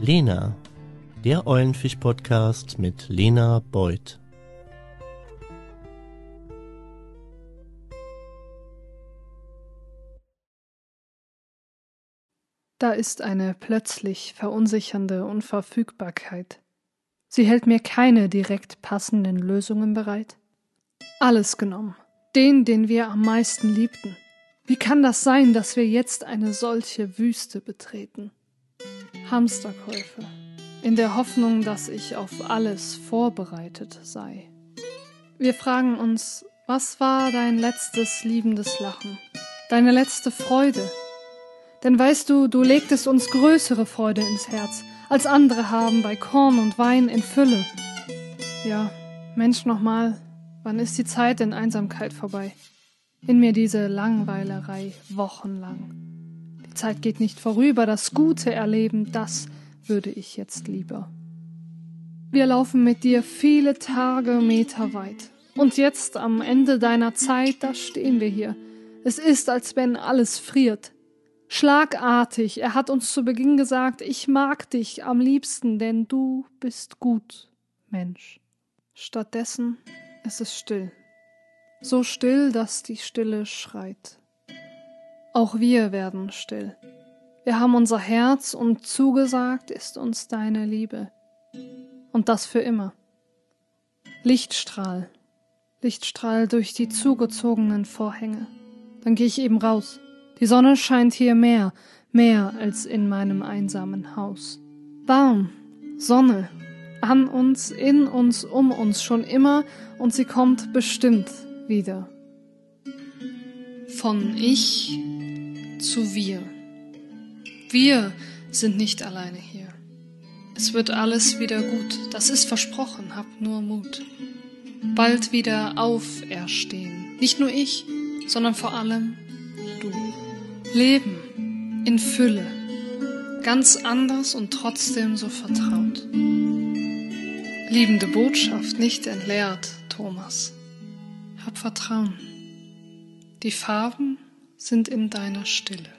Lena, der Eulenfisch-Podcast mit Lena Beuth. Da ist eine plötzlich verunsichernde Unverfügbarkeit. Sie hält mir keine direkt passenden Lösungen bereit. Alles genommen. Den, den wir am meisten liebten. Wie kann das sein, dass wir jetzt eine solche Wüste betreten? Hamsterkäufe. In der Hoffnung, dass ich auf alles vorbereitet sei. Wir fragen uns, was war dein letztes liebendes Lachen? Deine letzte Freude? Denn weißt du, du legtest uns größere Freude ins Herz, als andere haben bei Korn und Wein in Fülle. Ja, Mensch nochmal, wann ist die Zeit in Einsamkeit vorbei? In mir diese Langweilerei wochenlang. Zeit geht nicht vorüber, das Gute erleben, das würde ich jetzt lieber. Wir laufen mit dir viele Tage Meter weit. Und jetzt am Ende deiner Zeit, da stehen wir hier. Es ist, als wenn alles friert. Schlagartig, er hat uns zu Beginn gesagt, ich mag dich am liebsten, denn du bist gut, Mensch. Stattdessen ist es still. So still, dass die Stille schreit. Auch wir werden still. Wir haben unser Herz und zugesagt ist uns deine Liebe. Und das für immer. Lichtstrahl, Lichtstrahl durch die zugezogenen Vorhänge. Dann gehe ich eben raus. Die Sonne scheint hier mehr, mehr als in meinem einsamen Haus. Warm, Sonne, an uns, in uns, um uns schon immer und sie kommt bestimmt wieder. Von ich zu wir. Wir sind nicht alleine hier. Es wird alles wieder gut, das ist versprochen, habt nur Mut. Bald wieder auferstehen. Nicht nur ich, sondern vor allem du. Leben in Fülle, ganz anders und trotzdem so vertraut. Liebende Botschaft, nicht entleert, Thomas. Hab Vertrauen. Die Farben sind in deiner Stille.